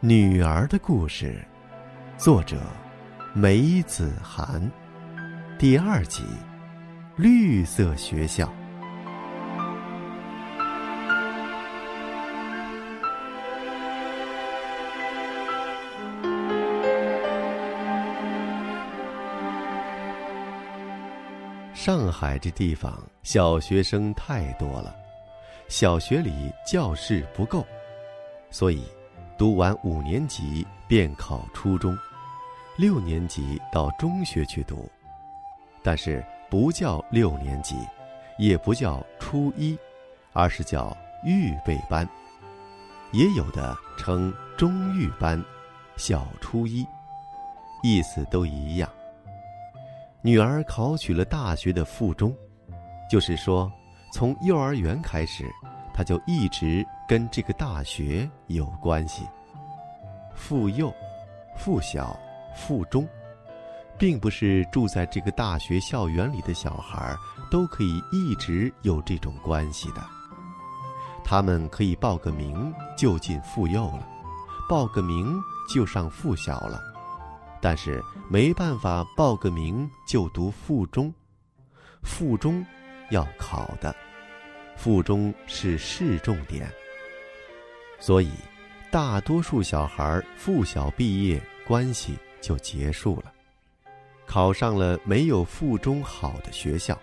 女儿的故事，作者梅子涵，第二集，绿色学校。上海这地方小学生太多了，小学里教室不够，所以。读完五年级便考初中，六年级到中学去读，但是不叫六年级，也不叫初一，而是叫预备班。也有的称中预班、小初一，意思都一样。女儿考取了大学的附中，就是说，从幼儿园开始。他就一直跟这个大学有关系。附幼、附小、附中，并不是住在这个大学校园里的小孩都可以一直有这种关系的。他们可以报个名就进附幼了，报个名就上附小了，但是没办法报个名就读附中。附中要考的。附中是市重点，所以大多数小孩附小毕业，关系就结束了，考上了没有附中好的学校，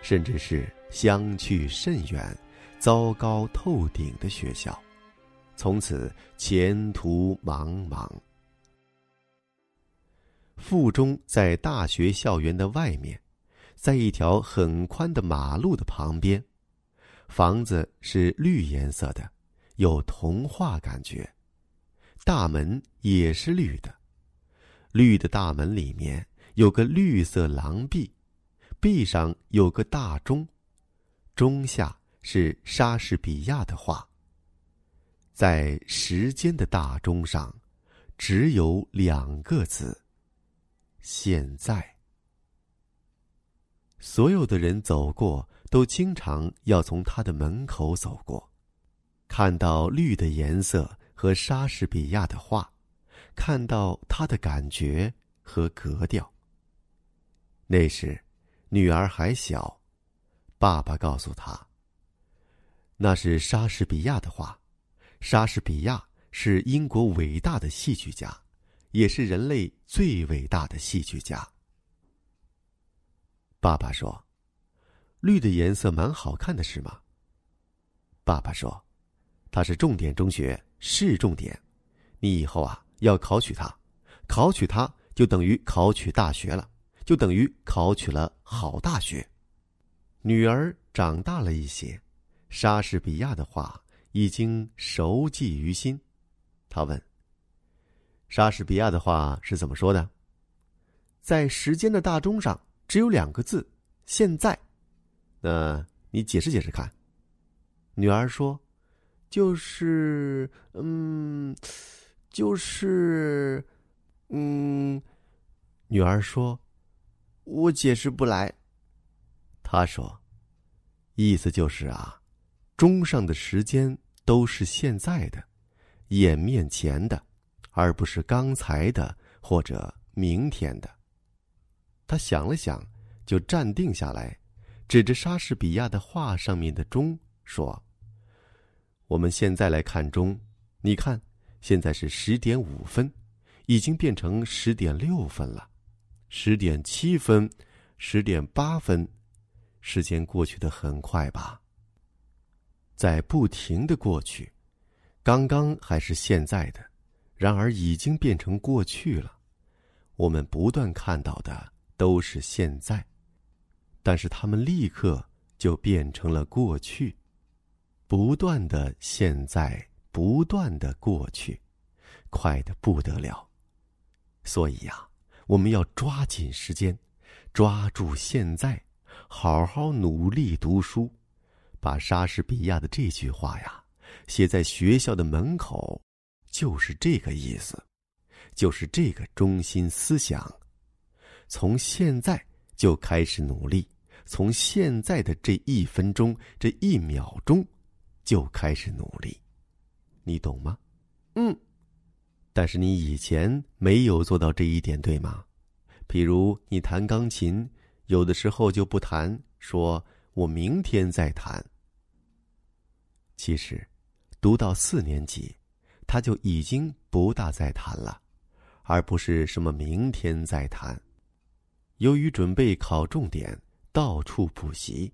甚至是相去甚远、糟糕透顶的学校，从此前途茫茫。附中在大学校园的外面，在一条很宽的马路的旁边。房子是绿颜色的，有童话感觉。大门也是绿的，绿的大门里面有个绿色廊壁，壁上有个大钟，钟下是莎士比亚的画。在时间的大钟上，只有两个字：现在。所有的人走过。都经常要从他的门口走过，看到绿的颜色和莎士比亚的画，看到他的感觉和格调。那时，女儿还小，爸爸告诉他：“那是莎士比亚的画，莎士比亚是英国伟大的戏剧家，也是人类最伟大的戏剧家。”爸爸说。绿的颜色蛮好看的，是吗？爸爸说：“它是重点中学，市重点，你以后啊要考取它，考取它就等于考取大学了，就等于考取了好大学。”女儿长大了一些，莎士比亚的话已经熟记于心。他问：“莎士比亚的话是怎么说的？”在时间的大钟上只有两个字：“现在。”那你解释解释看。女儿说：“就是，嗯，就是，嗯。”女儿说：“我解释不来。”他说：“意思就是啊，钟上的时间都是现在的，眼面前的，而不是刚才的或者明天的。”他想了想，就站定下来。指着莎士比亚的画上面的钟说：“我们现在来看钟，你看，现在是十点五分，已经变成十点六分了，十点七分，十点八分，时间过去的很快吧？在不停的过去，刚刚还是现在的，然而已经变成过去了。我们不断看到的都是现在。”但是他们立刻就变成了过去，不断的现在，不断的过去，快的不得了。所以呀，我们要抓紧时间，抓住现在，好好努力读书，把莎士比亚的这句话呀写在学校的门口，就是这个意思，就是这个中心思想。从现在就开始努力。从现在的这一分钟、这一秒钟，就开始努力，你懂吗？嗯，但是你以前没有做到这一点，对吗？比如你弹钢琴，有的时候就不弹，说我明天再弹。其实，读到四年级，他就已经不大再弹了，而不是什么明天再弹。由于准备考重点，到处补习，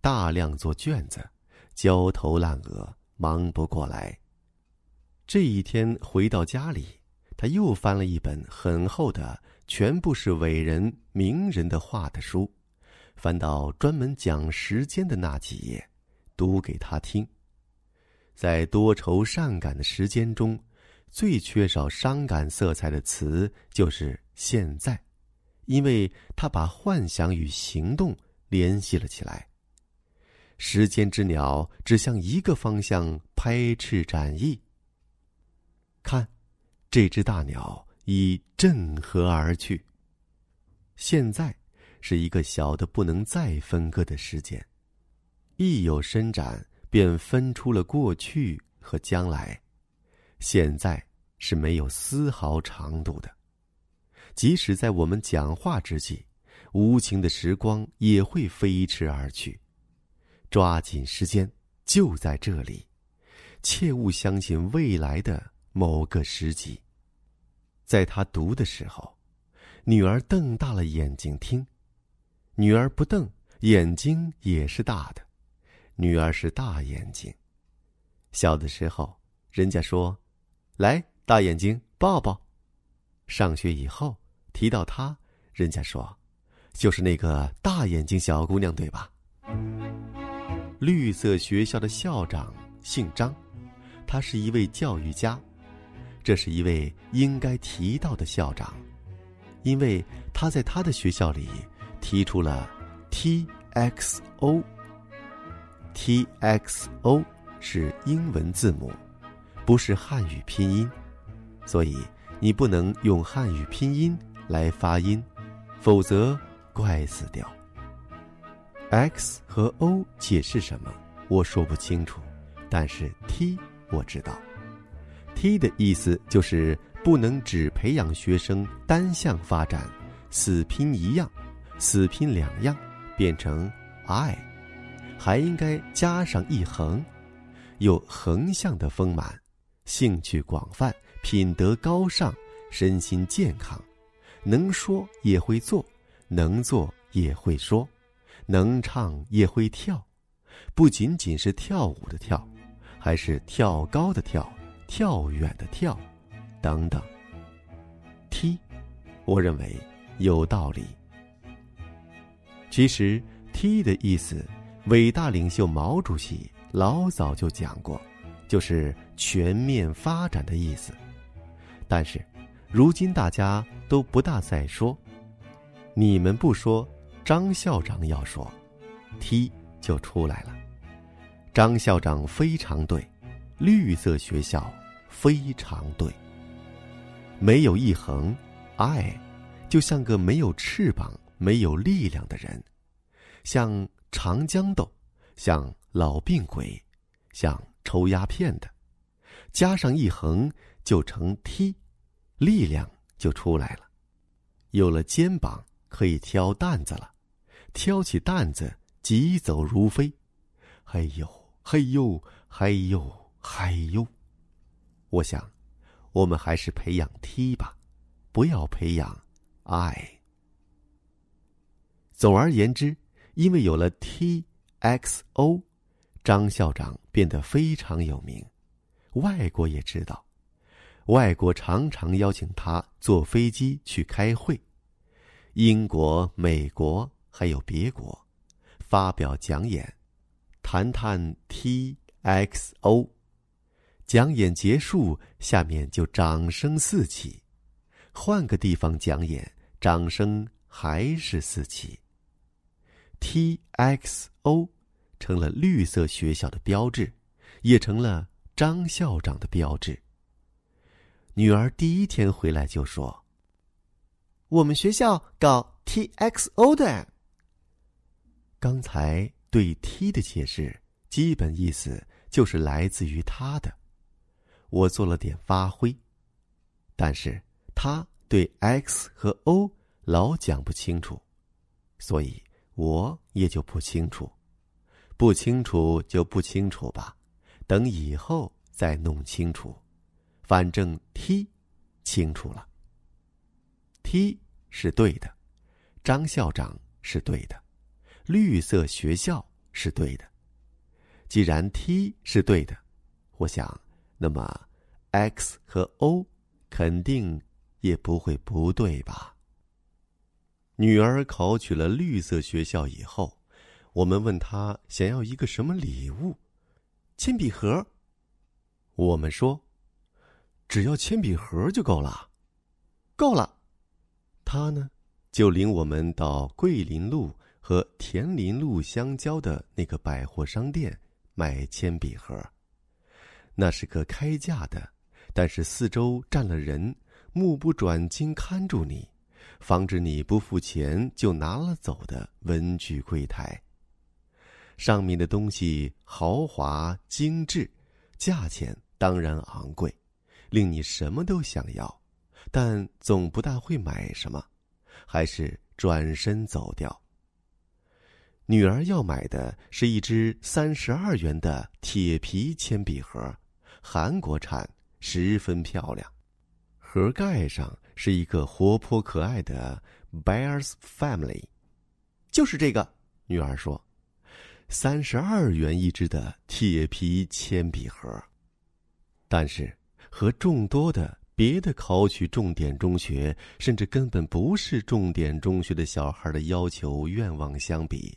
大量做卷子，焦头烂额，忙不过来。这一天回到家里，他又翻了一本很厚的、全部是伟人名人的话的书，翻到专门讲时间的那几页，读给他听。在多愁善感的时间中，最缺少伤感色彩的词就是“现在”，因为他把幻想与行动联系了起来。时间之鸟只向一个方向拍翅展翼。看，这只大鸟已振河而去。现在是一个小的不能再分割的时间，一有伸展，便分出了过去和将来。现在是没有丝毫长度的，即使在我们讲话之际，无情的时光也会飞驰而去。抓紧时间，就在这里，切勿相信未来的。某个时机，在他读的时候，女儿瞪大了眼睛听；女儿不瞪，眼睛也是大的。女儿是大眼睛。小的时候，人家说：“来，大眼睛抱抱。”上学以后，提到她，人家说：“就是那个大眼睛小姑娘，对吧？”绿色学校的校长姓张，他是一位教育家。这是一位应该提到的校长，因为他在他的学校里提出了 T X O。T X O 是英文字母，不是汉语拼音，所以你不能用汉语拼音来发音，否则怪死掉。X 和 O 解释什么，我说不清楚，但是 T 我知道。T 的意思就是不能只培养学生单向发展，死拼一样，死拼两样，变成 I，还应该加上一横，有横向的丰满，兴趣广泛，品德高尚，身心健康，能说也会做，能做也会说，能唱也会跳，不仅仅是跳舞的跳，还是跳高的跳。跳远的跳，等等。踢我认为有道理。其实踢的意思，伟大领袖毛主席老早就讲过，就是全面发展的意思。但是，如今大家都不大再说。你们不说，张校长要说，T 就出来了。张校长非常对，绿色学校。非常对。没有一横，爱，就像个没有翅膀、没有力量的人，像长江豆，像老病鬼，像抽鸦片的。加上一横，就成梯，力量就出来了。有了肩膀，可以挑担子了，挑起担子，疾走如飞。嘿呦，嘿呦，嘿呦，嘿呦。我想，我们还是培养 T 吧，不要培养爱。总而言之，因为有了 T X O，张校长变得非常有名，外国也知道，外国常常邀请他坐飞机去开会，英国、美国还有别国，发表讲演，谈谈 T X O。讲演结束，下面就掌声四起。换个地方讲演，掌声还是四起。T X O 成了绿色学校的标志，也成了张校长的标志。女儿第一天回来就说：“我们学校搞 T X O 的。”刚才对 T 的解释，基本意思就是来自于他的。我做了点发挥，但是他对 X 和 O 老讲不清楚，所以我也就不清楚。不清楚就不清楚吧，等以后再弄清楚。反正 T 清楚了。T 是对的，张校长是对的，绿色学校是对的。既然 T 是对的，我想，那么 X 和 O 肯定也不会不对吧？女儿考取了绿色学校以后，我们问她想要一个什么礼物？铅笔盒。我们说，只要铅笔盒就够了，够了。他呢，就领我们到桂林路和田林路相交的那个百货商店买铅笔盒。那是个开价的，但是四周站了人，目不转睛看住你，防止你不付钱就拿了走的文具柜台。上面的东西豪华精致，价钱当然昂贵，令你什么都想要。但总不大会买什么，还是转身走掉。女儿要买的是一支三十二元的铁皮铅笔盒，韩国产，十分漂亮。盒盖上是一个活泼可爱的 Bears Family，就是这个。女儿说：“三十二元一支的铁皮铅笔盒。”但是和众多的。别的考取重点中学，甚至根本不是重点中学的小孩的要求愿望相比，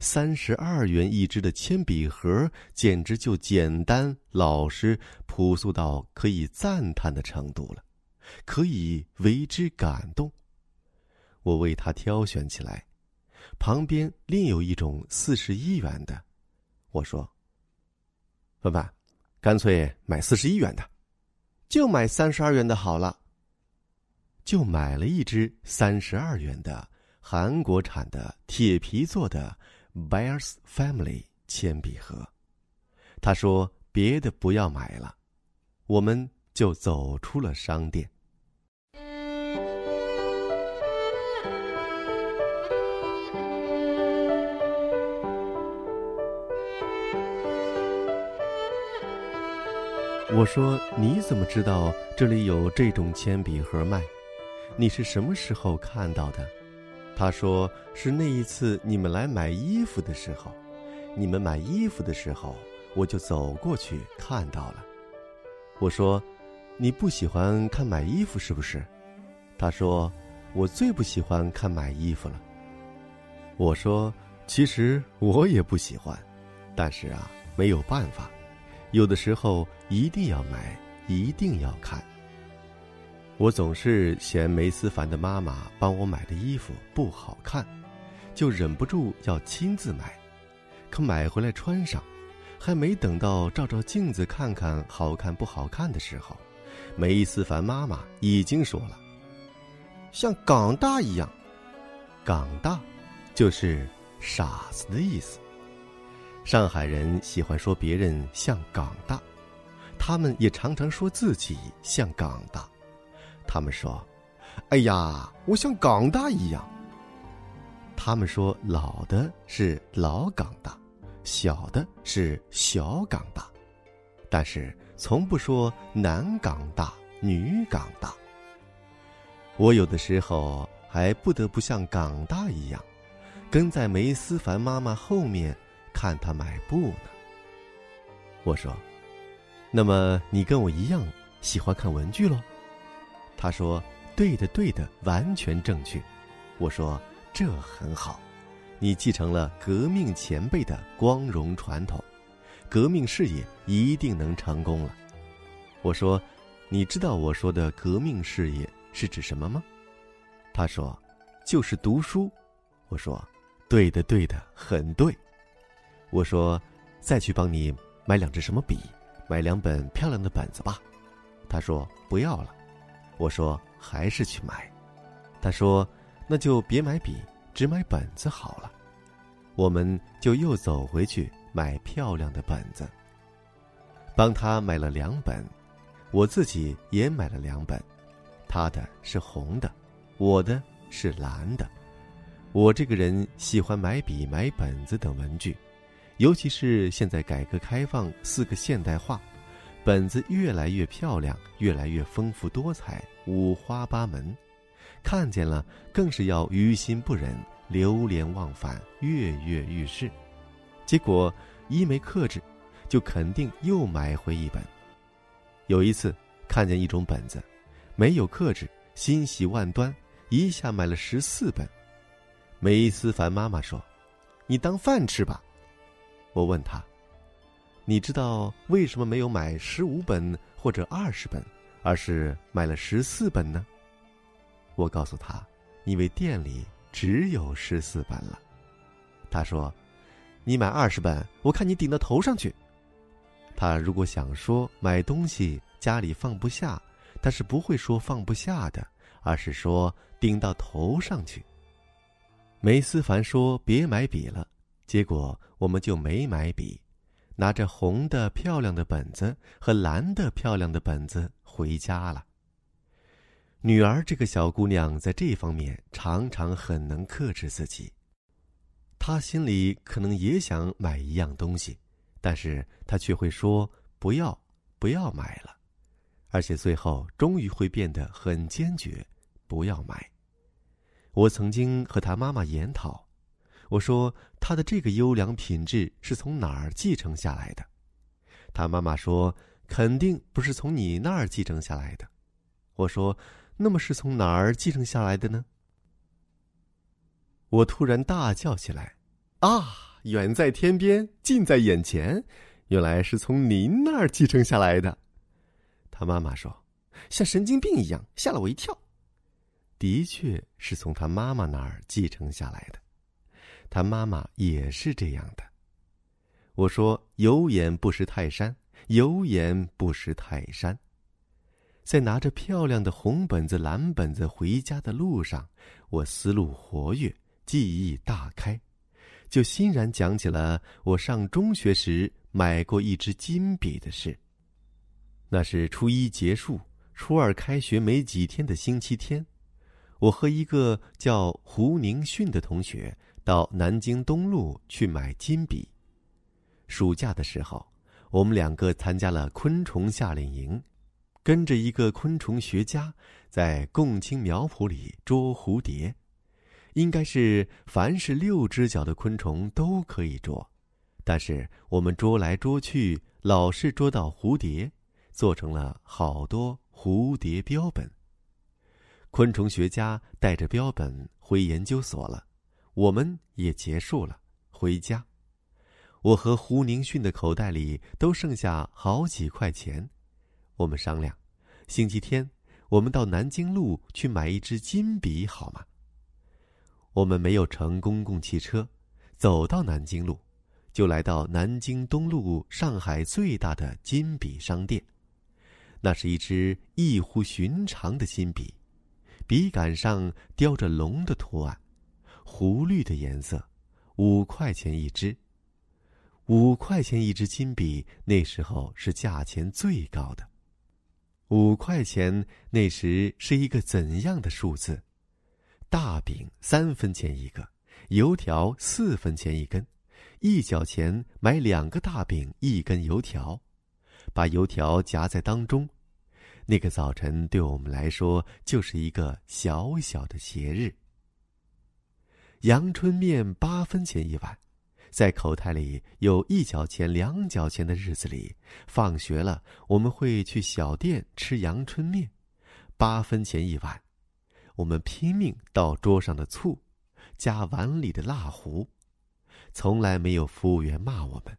三十二元一支的铅笔盒简直就简单、老实、朴素到可以赞叹的程度了，可以为之感动。我为他挑选起来，旁边另有一种四十一元的，我说：“范范，干脆买四十一元的。”就买三十二元的好了。就买了一支三十二元的韩国产的铁皮做的 Bears Family 铅笔盒。他说：“别的不要买了。”我们就走出了商店。我说：“你怎么知道这里有这种铅笔盒卖？你是什么时候看到的？”他说：“是那一次你们来买衣服的时候，你们买衣服的时候，我就走过去看到了。”我说：“你不喜欢看买衣服是不是？”他说：“我最不喜欢看买衣服了。”我说：“其实我也不喜欢，但是啊，没有办法。”有的时候一定要买，一定要看。我总是嫌梅思凡的妈妈帮我买的衣服不好看，就忍不住要亲自买。可买回来穿上，还没等到照照镜子看看好看不好看的时候，梅思凡妈妈已经说了：“像港大一样。”港大，就是傻子的意思。上海人喜欢说别人像港大，他们也常常说自己像港大。他们说：“哎呀，我像港大一样。”他们说老的是老港大，小的是小港大，但是从不说男港大、女港大。我有的时候还不得不像港大一样，跟在梅思凡妈妈后面。看他买布呢。我说：“那么你跟我一样喜欢看文具喽？”他说：“对的，对的，完全正确。”我说：“这很好，你继承了革命前辈的光荣传统，革命事业一定能成功了。”我说：“你知道我说的革命事业是指什么吗？”他说：“就是读书。”我说：“对的，对的，很对。”我说：“再去帮你买两支什么笔，买两本漂亮的本子吧。”他说：“不要了。”我说：“还是去买。”他说：“那就别买笔，只买本子好了。”我们就又走回去买漂亮的本子。帮他买了两本，我自己也买了两本，他的是红的，我的是蓝的。我这个人喜欢买笔、买本子等文具，尤其是现在改革开放，四个现代化，本子越来越漂亮，越来越丰富多彩，五花八门，看见了更是要于心不忍，流连忘返，跃跃欲试。结果一没克制，就肯定又买回一本。有一次看见一种本子，没有克制，欣喜万端，一下买了十四本。梅思凡妈妈说：“你当饭吃吧。”我问他：“你知道为什么没有买十五本或者二十本，而是买了十四本呢？”我告诉他：“因为店里只有十四本了。”他说：“你买二十本，我看你顶到头上去。”他如果想说买东西家里放不下，他是不会说放不下的，而是说顶到头上去。梅思凡说：“别买笔了。”结果我们就没买笔，拿着红的漂亮的本子和蓝的漂亮的本子回家了。女儿这个小姑娘在这方面常常很能克制自己。她心里可能也想买一样东西，但是她却会说：“不要，不要买了。”而且最后终于会变得很坚决，不要买。我曾经和他妈妈研讨，我说他的这个优良品质是从哪儿继承下来的？他妈妈说肯定不是从你那儿继承下来的。我说那么是从哪儿继承下来的呢？我突然大叫起来：“啊，远在天边，近在眼前，原来是从您那儿继承下来的。”他妈妈说：“像神经病一样，吓了我一跳。”的确是从他妈妈那儿继承下来的，他妈妈也是这样的。我说：“有眼不识泰山，有眼不识泰山。”在拿着漂亮的红本子、蓝本子回家的路上，我思路活跃，记忆大开，就欣然讲起了我上中学时买过一支金笔的事。那是初一结束，初二开学没几天的星期天。我和一个叫胡宁训的同学到南京东路去买金笔。暑假的时候，我们两个参加了昆虫夏令营，跟着一个昆虫学家在共青苗圃里捉蝴蝶。应该是凡是六只脚的昆虫都可以捉，但是我们捉来捉去，老是捉到蝴蝶，做成了好多蝴蝶标本。昆虫学家带着标本回研究所了，我们也结束了，回家。我和胡宁训的口袋里都剩下好几块钱，我们商量，星期天我们到南京路去买一支金笔，好吗？我们没有乘公共汽车，走到南京路，就来到南京东路上海最大的金笔商店。那是一支异乎寻常的金笔。笔杆上雕着龙的图案，湖绿的颜色，五块钱一支。五块钱一支金笔，那时候是价钱最高的。五块钱那时是一个怎样的数字？大饼三分钱一个，油条四分钱一根，一角钱买两个大饼一根油条，把油条夹在当中。那个早晨对我们来说就是一个小小的节日。阳春面八分钱一碗，在口袋里有一角钱、两角钱的日子里，放学了我们会去小店吃阳春面，八分钱一碗。我们拼命倒桌上的醋，加碗里的辣糊，从来没有服务员骂我们：“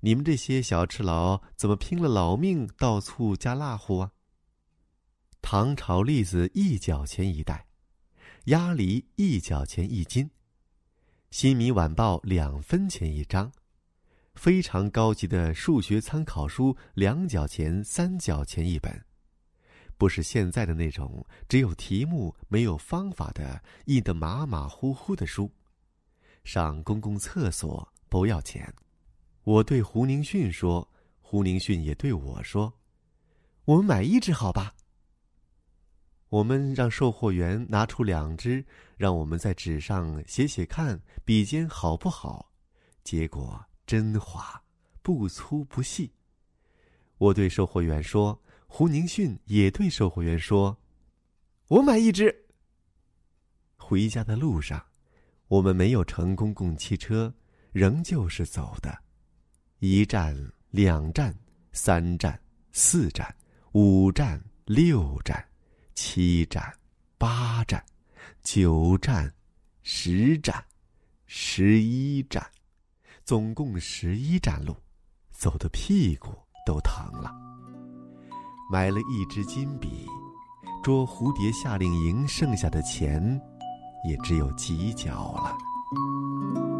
你们这些小吃佬怎么拼了老命倒醋加辣糊啊？”糖炒栗子一角钱一袋，鸭梨一角钱一斤，新民晚报两分钱一张，非常高级的数学参考书两角钱三角钱一本，不是现在的那种只有题目没有方法的印得马马虎虎的书。上公共厕所不要钱，我对胡宁训说，胡宁训也对我说：“我们买一只好吧。”我们让售货员拿出两支，让我们在纸上写写看，笔尖好不好？结果真滑，不粗不细。我对售货员说，胡宁逊也对售货员说：“我买一支。”回家的路上，我们没有乘公共汽车，仍旧是走的。一站，两站，三站，四站，五站，六站。七站，八站，九站，十站，十一站，总共十一站路，走的屁股都疼了。买了一支金笔，捉蝴蝶夏令营剩下的钱，也只有几角了。